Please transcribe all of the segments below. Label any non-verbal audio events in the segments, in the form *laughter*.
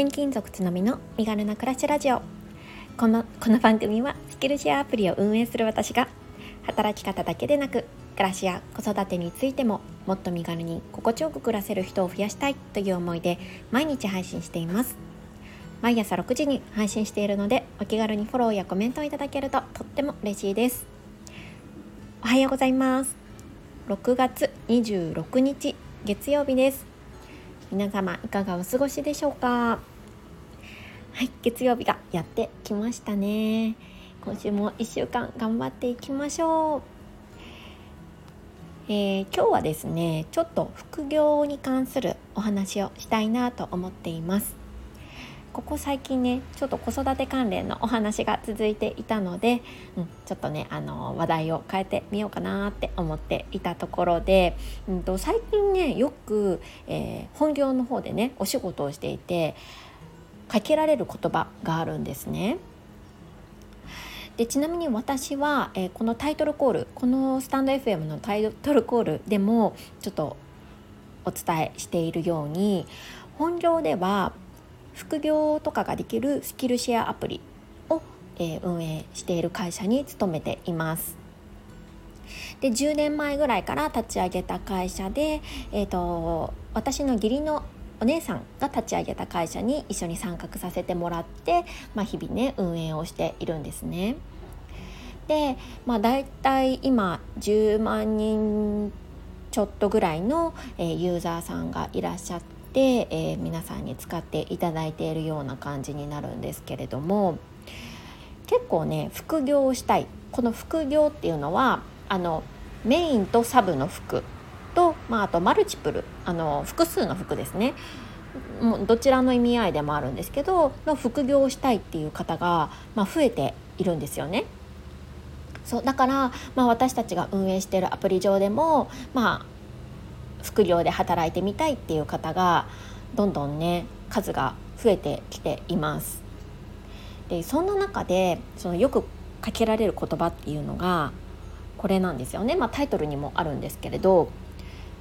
転勤族つのみの身軽な暮らしラジオ。このこの番組はスキルシェアアプリを運営する私が働き方だけでなく暮らしや子育てについてももっと身軽に心地よく暮らせる人を増やしたいという思いで毎日配信しています。毎朝6時に配信しているのでお気軽にフォローやコメントをいただけるととっても嬉しいです。おはようございます。6月26日月曜日です。皆様いかがお過ごしでしょうか？はい月曜日がやってきましたね。今週も1週間頑張っていきましょう。えー、今日はですねちょっと副業に関するお話をしたいなと思っています。ここ最近ねちょっと子育て関連のお話が続いていたので、うん、ちょっとねあの話題を変えてみようかなって思っていたところで、うんと、最近ねよく、えー、本業の方でねお仕事をしていてかけられる言葉があるんですね。でちなみに私は、えー、このタイトルコールこのスタンド FM のタイトルコールでもちょっとお伝えしているように本業では副業とかができるスキルシェアアプリを、えー、運営している会社に勤めています。で10年前ぐらいから立ち上げた会社で、えーと、私の義理のお姉さんが立ち上げた会社に一緒に参画させてもらって、まあ、日々ね運営をしているんですね。で、まあ、大体今10万人ちょっとぐらいの、え、ユーザーさんがいらっしゃって。で、えー、皆さんに使っていただいているような感じになるんですけれども結構ね副業をしたいこの副業っていうのはあのメインとサブの服と、まあ、あとマルチプルあの複数の服ですねどちらの意味合いでもあるんですけどの副業をしたいっていう方が、まあ、増えているんですよね。そうだから、まあ、私たちが運営しているアプリ上でも、まあ、副業で働いてみたいっていう方がどんどんね数が増えてきています。でそんな中でそのよくかけられる言葉っていうのがこれなんですよね、まあ、タイトルにもあるんですけれど、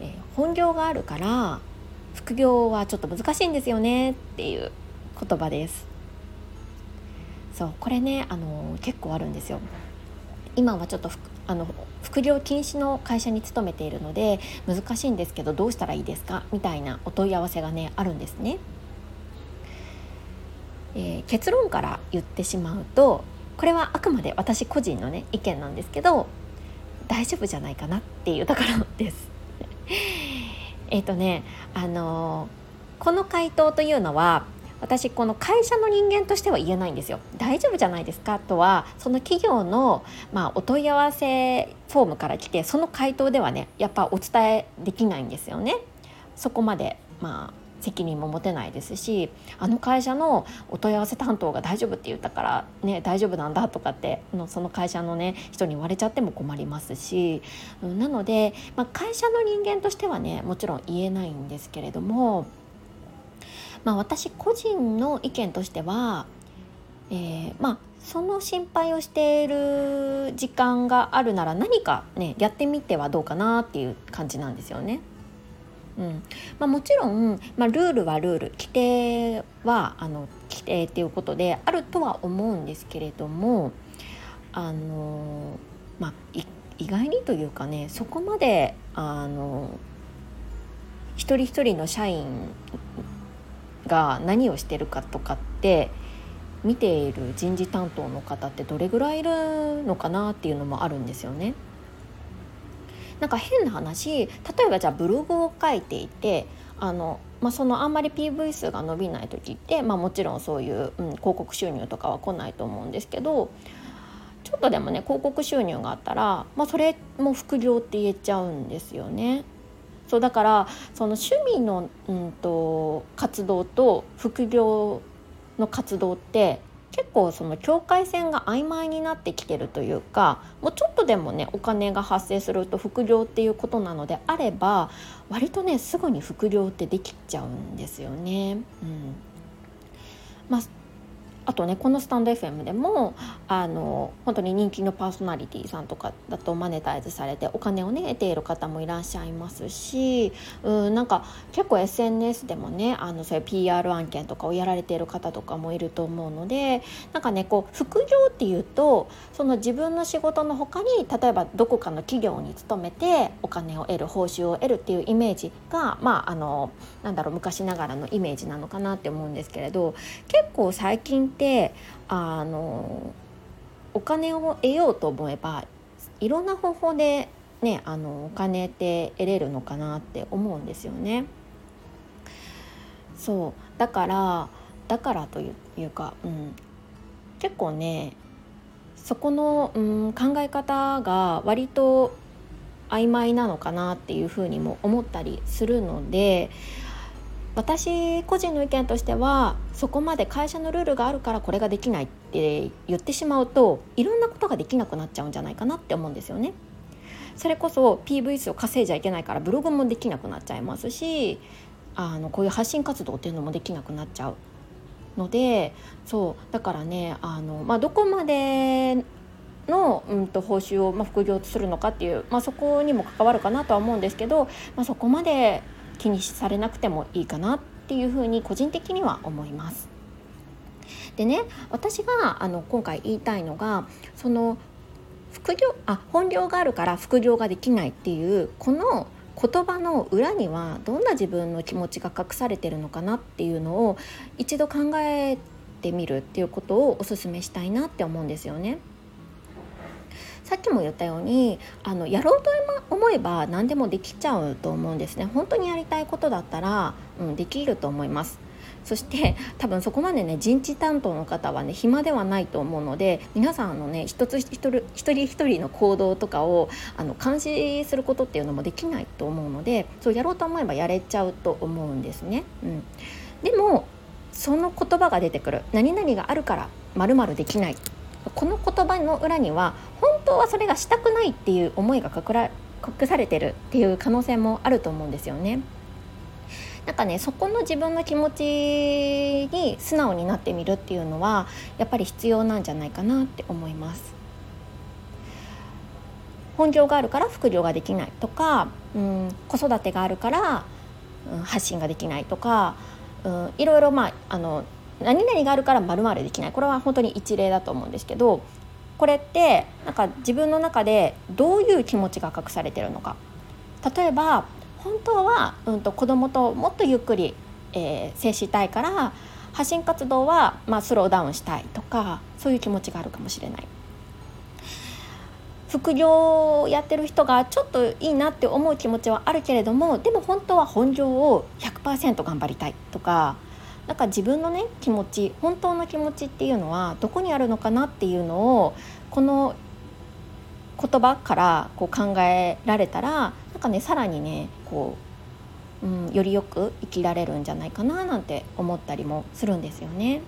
えー、本業があるから副業はちょっと難しいんですよねっていう言葉です。そうこれねあの結構あるんですよ。今はちょっとあの副業禁止の会社に勤めているので難しいんですけどどうしたらいいですか？みたいなお問い合わせがねあるんですね。えー、結論から言ってしまうとこれはあくまで私個人のね意見なんですけど大丈夫じゃないかなっていうところです。*laughs* えっとねあのー、この回答というのは私この会社の人間としては言えないんですよ。大丈夫じゃないですか？とはその企業の、まあ、お問い合わせフォームから来てその回答ではねやっぱお伝えできないんですよね。そこまでまあ責任も持てないですしあの会社のお問い合わせ担当が大丈夫って言ったからね大丈夫なんだとかってのその会社のね人に言われちゃっても困りますしなので、まあ、会社の人間としてはねもちろん言えないんですけれどもまあ、私個人の意見としては、えー、まあその心配をしている時間があるなら何かねやってみてはどうかなっていう感じなんですよね。うんまあ、もちろん、まあ、ルールはルール規定はあの規定っていうことであるとは思うんですけれどもあの、まあ、意外にというかねそこまであの一人一人の社員が何をしてるかとかって見ている人事担当の方ってどれぐらいいるのかなっていうのもあるんですよね。なんか変な話例えばじゃあブログを書いていてあの、まあ、そのあんまり PV 数が伸びない時って、まあ、もちろんそういう、うん、広告収入とかは来ないと思うんですけどちょっとでもね広告収入があったら、まあ、それも副業って言えちゃうんですよね。そうだからその趣味の、うんと、活動と副業の活動って結構その境界線が曖昧になってきてるというかもうちょっとでもねお金が発生すると副業っていうことなのであれば割とねすぐに副業ってできちゃうんですよね。うんまああとねこのスタンド FM でもあの本当に人気のパーソナリティさんとかだとマネタイズされてお金をね得ている方もいらっしゃいますしうんなんか結構 SNS でもねあのそういう PR 案件とかをやられている方とかもいると思うのでなんかねこう副業っていうとその自分の仕事の他に例えばどこかの企業に勤めてお金を得る報酬を得るっていうイメージがまああのなんだろう昔ながらのイメージなのかなって思うんですけれど結構最近てあのお金を得ようと思えばいろんな方法でねあのお金って得れるのかなって思うんですよね。そうだからだからというか、うん、結構ねそこの、うん、考え方が割と曖昧なのかなっていうふうにも思ったりするので私個人の意見としてはそこまで会社のルールがあるからこれができないって言ってしまうといろんなことができなくなっちゃうんじゃないかなって思うんですよね。それこそ PV 数を稼いじゃいけないからブログもできなくなっちゃいますしあのこういう発信活動っていうのもできなくなっちゃうのでそうだからねあの、まあ、どこまでの、うん、と報酬を、まあ、副業とするのかっていう、まあ、そこにも関わるかなとは思うんですけど、まあ、そこまで気にされなくてもいいかなっていうふうに個人的には思います。でね私があの今回言いたいのがその副業あ本業があるから副業ができないっていうこの言葉の裏にはどんな自分の気持ちが隠されてるのかなっていうのを一度考えてみるっていうことをおすめしたいなって思うんですよね。さっきも言ったようにあのやろうと思えば何でもできちゃうと思うんですね。本当にやりたいことだったら、うん、できると思います。そして多分そこまでね人事担当の方はね暇ではないと思うので皆さんのね一つ一人一人一人の行動とかをあの監視することっていうのもできないと思うのでそうやろうと思えばやれちゃうと思うんですね。うん、でもその言葉が出てくる。何々があるからまるできない。この言葉の裏には本当はそれがしたくないっていう思いが隠されてるっていう可能性もあると思うんですよね。なんかねそこの自分の気持ちに素直になってみるっていうのはやっぱり必要なんじゃないかなって思います。本業があるから副業ができないとか、うん、子育てがあるから、うん、発信ができないとか、うん、いろいろまああの何々があるからまるできないこれは本当に一例だと思うんですけどこれってなんか自分の中でどういう気持ちが隠されてるのか例えば本当は、うんと、子供ともっとゆっくり、えー、接したいから発信活動は、まあ、スローダウンしたいとかそういう気持ちがあるかもしれない。副業をやってる人がちょっといいなって思う気持ちはあるけれどもでも本当は本業を100%頑張りたいとかなんか自分のね気持ち本当の気持ちっていうのはどこにあるのかなっていうのをこの言葉からこう考えられたらなんかねさらにねこう、うん、よりよく生きられるんじゃないかななんて思ったりもするんですよね。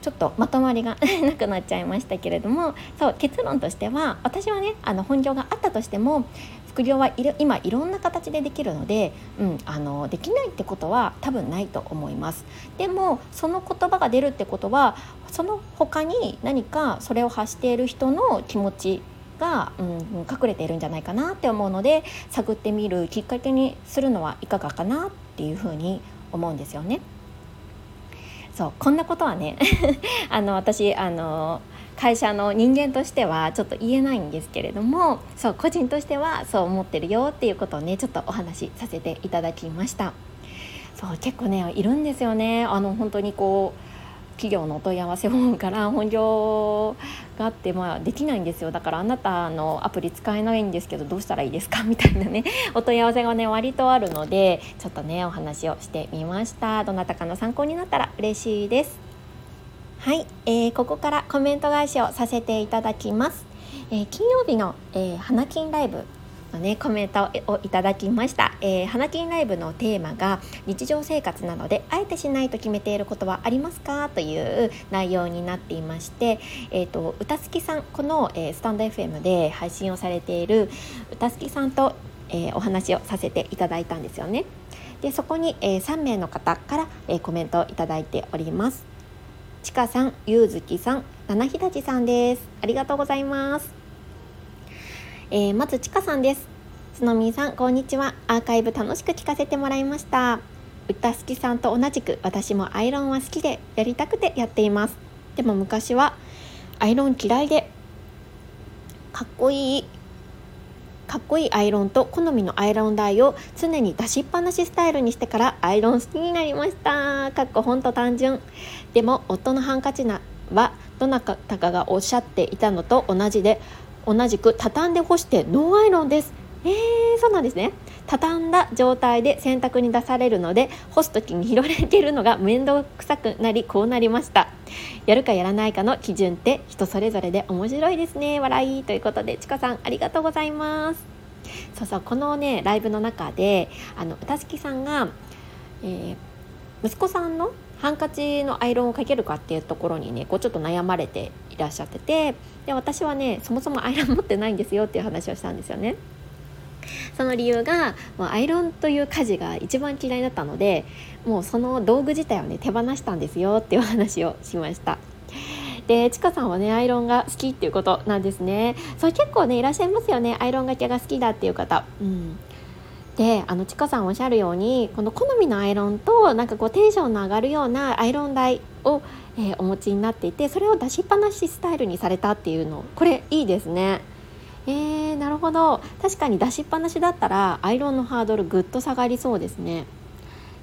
ちょっとまとまりが *laughs* なくなっちゃいましたけれどもそう結論としては私はねあの本業があったとしても副業はいる今いろんな形でできるので、うん、あのできないってことは多分ないと思いますでもその言葉が出るってことはその他に何かそれを発している人の気持ちが、うん、隠れているんじゃないかなって思うので探ってみるきっかけにするのはいかがかなっていうふうに思うんですよね。そうこんなことはね *laughs* あの私あの会社の人間としてはちょっと言えないんですけれどもそう個人としてはそう思ってるよっていうことをねちょっとお話しさせていただきました。そう結構ねいるんですよね。あの本当にこう企業のお問い合わせフォームから本業があって、まあ、できないんですよ。だからあなたのアプリ使えないんですけどどうしたらいいですか？みたいなね *laughs* お問い合わせがね割とあるのでちょっとねお話をしてみました。どなたかの参考になったら嬉しいです。はい、えー、ここからコメント返しをさせていただきます、えー、金曜日の、えー、花金ライブのねコメントをいただきました、えー、花金ライブのテーマが日常生活なのであえてしないと決めていることはありますかという内容になっていまして、えーと、歌好きさんこの、えー、スタンド FM で配信をされている歌好きさんと、えー、お話をさせていただいたんですよね。でそこに、えー、3名の方から、えー、コメントをいただいております。ちかさん、ゆうずきさん、ななひだちさんです。ありがとうございますえー、まずちかさんです。つのみさんこんにちは。アーカイブ楽しく聞かせてもらいました。歌好きさんと同じく私もアイロンは好きでやりたくてやっています。でも昔はアイロン嫌いでかっこいいかっこいいアイロンと好みのアイロン台を常に出しっぱなしスタイルにしてからアイロン好きになりました。かっこほんと単純。でも夫のハンカチなはどなたかがおっしゃっていたのと同じで同じく畳んで干してノーアイロンです。えー、そうなんですね。畳んだ状態で洗濯に出されるので干す時に拾われているのが面倒くさくなりこうなりました。やるかやらないかの基準って人それぞれで面白いですね。笑いということでちかさんありがとうございます。そうそうこのねライブの中であの歌月さんが、えー、息子さんのハンカチのアイロンをかけるかっていうところにねこうちょっと悩まれていらっしゃっててで私はねそもそもアイロン持ってないんですよっていう話をしたんですよね。その理由がもうアイロンという家事が一番嫌いだったのでもうその道具自体をね手放したんですよっていう話をしました。でちかさんはねアイロンが好きっていうことなんですねそれ結構ねいらっしゃいますよねアイロンがけが好きだっていう方うんであのちかさんおっしゃるようにこの好みのアイロンとなんかこうテンションの上がるようなアイロン台を、えー、お持ちになっていてそれを出しっぱなしスタイルにされたっていうの。これいいですね。えー、なるほど。確かに出しっぱなしだったらアイロンのハードルぐっと下がりそうですね。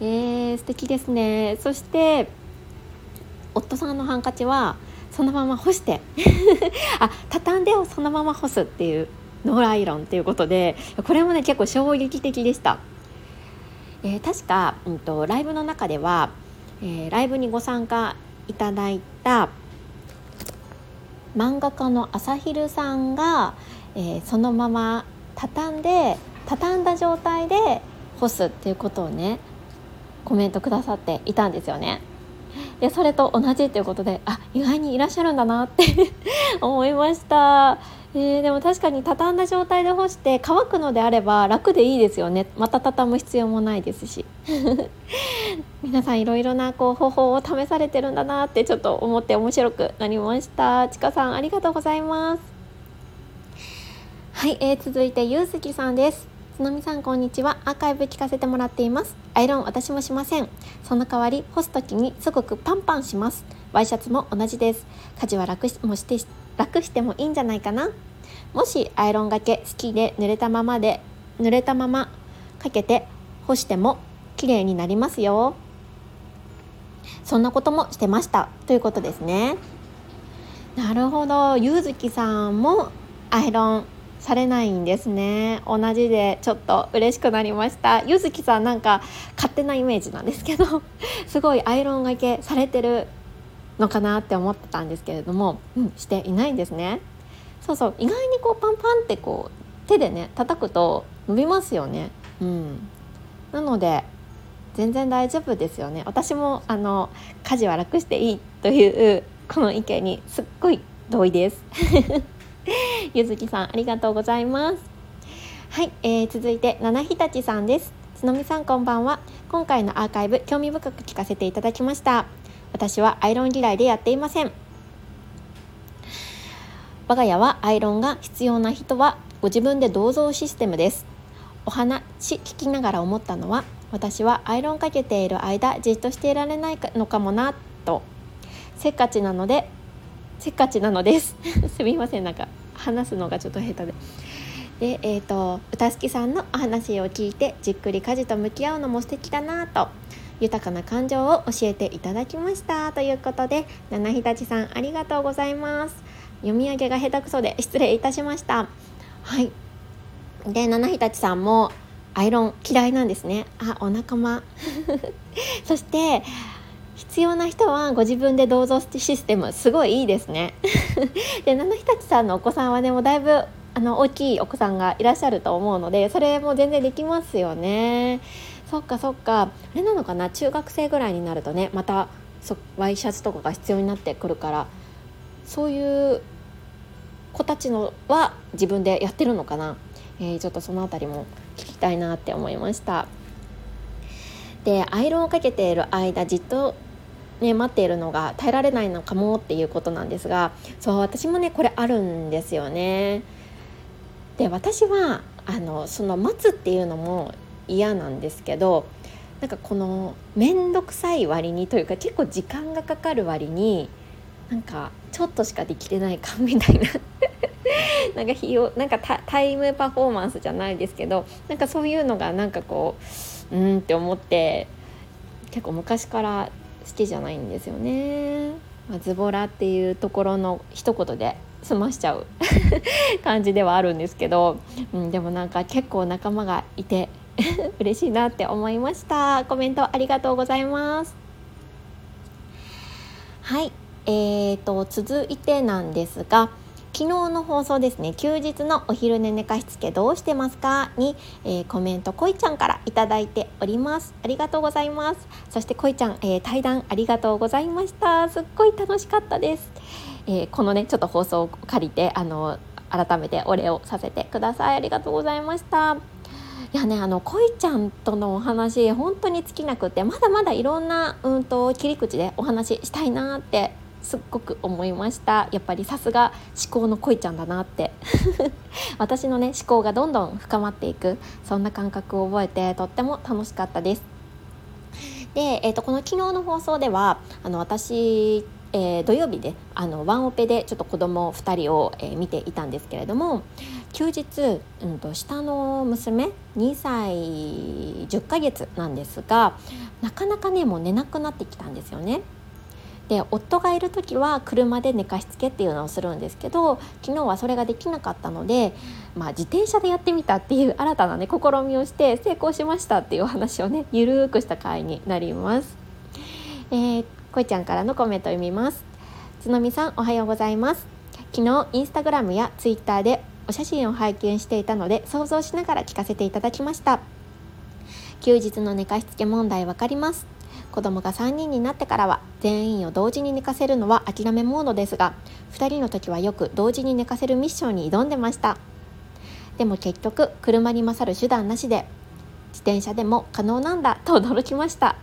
えー、素敵ですね。そして夫さんのハンカチはそのまま干して。*laughs* あ畳んでをそのまま干すっていう。ノーライロンっていうことでこれもね結構衝撃的でした、えー、確か、うんと、ライブの中では、えー、ライブにご参加いただいた漫画家の朝昼さんが、えー、そのまま畳んで畳んだ状態で干すっていうことをねコメントくださっていたんですよね。でそれと同じということであ意外にいらっしゃるんだなって *laughs* 思いました。えー、でも確かに畳んだ状態で干して乾くのであれば楽でいいですよね。また畳む必要もないですし。*laughs* 皆さんいろいろなこう方法を試されてるんだなってちょっと思って面白くなりました。ちかさんありがとうございます。はい、えー、続いてゆうすきさんです。つのみさんこんにちは。アーカイブ聞かせてもらっています。アイロン私もしません。その代わり干す時にすごくパンパンします。ワイシャツも同じです。家事は楽もして楽してもいいんじゃないかな？もしアイロンがけ好きで濡れたままで濡れたままかけて干しても綺麗になりますよ。そんなこともしてましたということですね。なるほど。ゆうずきさんもアイロンされないんですね。同じでちょっと嬉しくなりました。ゆずきさんなんか勝手なイメージなんですけどすごいアイロンがけされてるのかなって思ってたんですけれども、うん、していないんですね。そうそう意外にこうパンパンってこう手でね叩くと伸びますよね。うん。なので全然大丈夫ですよね。私もあの家事は楽していいというこの意見にすっごい同意です。*laughs* ゆずきさんありがとうございます。はい、えー、続いて七日立さんです。つのみさんこんばんは。今回のアーカイブ興味深く聞かせていただきました私はアイロン嫌いでやっていません。我が家はアイロンが必要な人はご自分で銅像システムです。お話聞きながら思ったのは私はアイロンかけている間じっとしていられないのかもなと。せっかちなのでせっかちなのです。*laughs* すみませんなんか話すのがちょっと下手で。で、えーと、歌好きさんのお話を聞いてじっくり家事と向き合うのも素敵だなと。豊かな感情を教えていただきました。ということで七日立さんありがとうございます。読み上げが下手くそで失礼いたしました。はい。で七日立さんもアイロン嫌いなんですね。あお仲間。*laughs* そして必要な人はご自分で銅像システム。すごいいいですね。*laughs* で七日立さんのお子さんはねもうだいぶあの大きいお子さんがいらっしゃると思うのでそれも全然できますよね。そっかそっか。あれなのかな？中学生ぐらいになるとねまたワイシャツとかが必要になってくるから。そういう子たちのは自分でやってるのかな、えー、ちょっとその辺りも聞きたいなって思いました。でアイロンをかけている間じっとね、待っているのが耐えられないのかもっていうことなんですがそう私もねこれあるんですよね。で私はあのその待つっていうのも嫌なんですけどなんかこの面倒くさい割にというか結構時間がかかる割になんかちょっとしかできてないかみたいな *laughs* なんか費用なんかタイムパフォーマンスじゃないですけどなんかそういうのがなんかこううんって思って結構昔から好きじゃないんですよね。まあ、ズボラっていうところの一言で済ましちゃう *laughs* 感じではあるんですけど、うん、でもなんか結構仲間がいて *laughs* 嬉しいなって思いました。コメントありがとうございます。はい。えーと続いてなんですが昨日の放送ですね。休日のお昼寝寝かしつけどうしてますかに、えー、コメントこいちゃんからいただいております。ありがとうございます。そしてこいちゃん、えー、対談ありがとうございました。すっごい楽しかったです、えー、このねちょっと放送を借りてあの改めてお礼をさせてください。ありがとうございました。いやねあのこいちゃんとのお話本当に尽きなくてまだまだいろんなうんと切り口でお話ししたいなってすっごく思いました。やっぱりさすが思考の恋ちゃんだなって。*laughs* 私のね思考がどんどん深まっていくそんな感覚を覚えてとっても楽しかったです。で、えーと、この昨日の放送ではあの私えー、土曜日であのワンオペでちょっと子供2人を、えー、見ていたんですけれども休日、うんと、下の娘2歳10ヶ月なんですがなかなかねもう寝なくなってきたんですよね。で夫がいる時は車で寝かしつけっていうのをするんですけど昨日はそれができなかったので、まあ、自転車でやってみたっていう新たなね試みをして成功しましたっていうお話をねゆるーくした回になります。えー、こいちゃんからのコメントを読みます。つのみさんおはようございます。昨日インスタグラムやツイッターでお写真を拝見していたので想像しながら聞かせていただきました。休日の寝かしつけ問題わかります。子供が3人になってからは全員を同時に寝かせるのは諦めモードですが2人の時はよく同時に寝かせるミッションに挑んでました。でも結局車に勝る手段なしで自転車でも可能なんだと驚きました。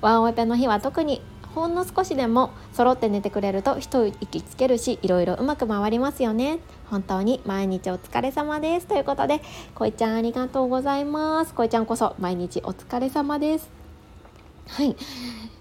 ワンオペの日は特にほんの少しでも揃って寝てくれると一息つけるしいろいろうまく回りますよね。本当に毎日お疲れ様です。ということでこいちゃんありがとうございます。こいちゃんこそ毎日お疲れ様です。はい。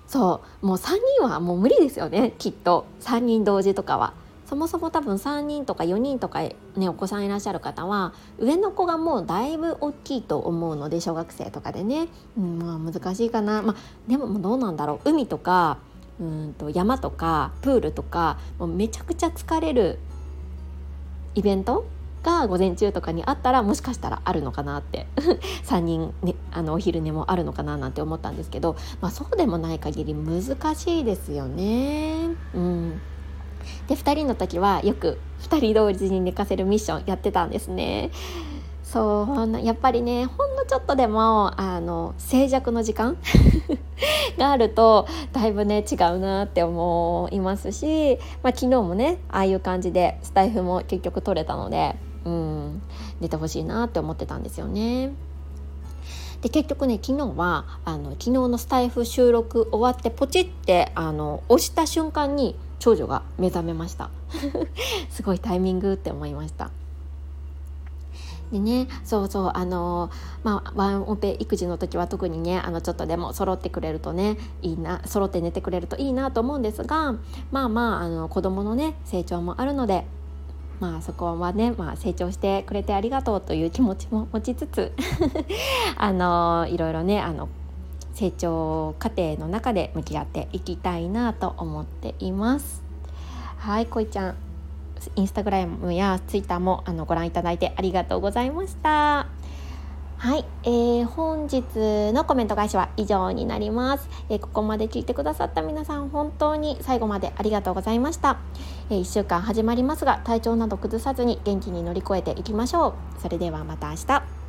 そうもう3人はもう無理ですよね。きっと。3人同時とかは。そもそも多分3人とか4人とかねお子さんいらっしゃる方は上の子がもうだいぶ大きいと思うので小学生とかでね、うん、まあ難しいかな、まあ、でもどうなんだろう。海とかうんと山とかプールとかもうめちゃくちゃ疲れるイベントが午前中とかにあったらもしかしたらあるのかなって *laughs* 3人、ね、あのお昼寝もあるのかななんて思ったんですけど、まあ、そうでもない限り難しいですよね。うんで2人の時はよく2人同時に寝かせるミッションやってたんですね。そうやっぱりねほんのちょっとでもあの静寂の時間 *laughs* があるとだいぶね違うなって思いますし、まあ、昨日もねああいう感じでスタイフも結局取れたのでうん出てほしいなって思ってたんですよね。で結局ね昨日はあの昨日のスタイフ収録終わってポチってあの押した瞬間に長女が目覚めました *laughs* すごいタイミングって思いましたでねそうそうあのまあワンオペ育児の時は特にねあのちょっとでも揃ってくれるとねいいな揃って寝てくれるといいなと思うんですがまあまああの子供のね成長もあるのでまあそこはね、まあ、成長してくれてありがとうという気持ちも持ちつつ *laughs* あのいろいろねあの成長過程の中で向き合っていきたいなと思っています。はいこいちゃんインスタグラムやツイッターもあのご覧いただいてありがとうございました。はい、えー、本日のコメント返しは以上になります、えー、ここまで聞いてくださった皆さん本当に最後までありがとうございました、えー、1週間始まりますが体調など崩さずに元気に乗り越えていきましょう。それではまた明日。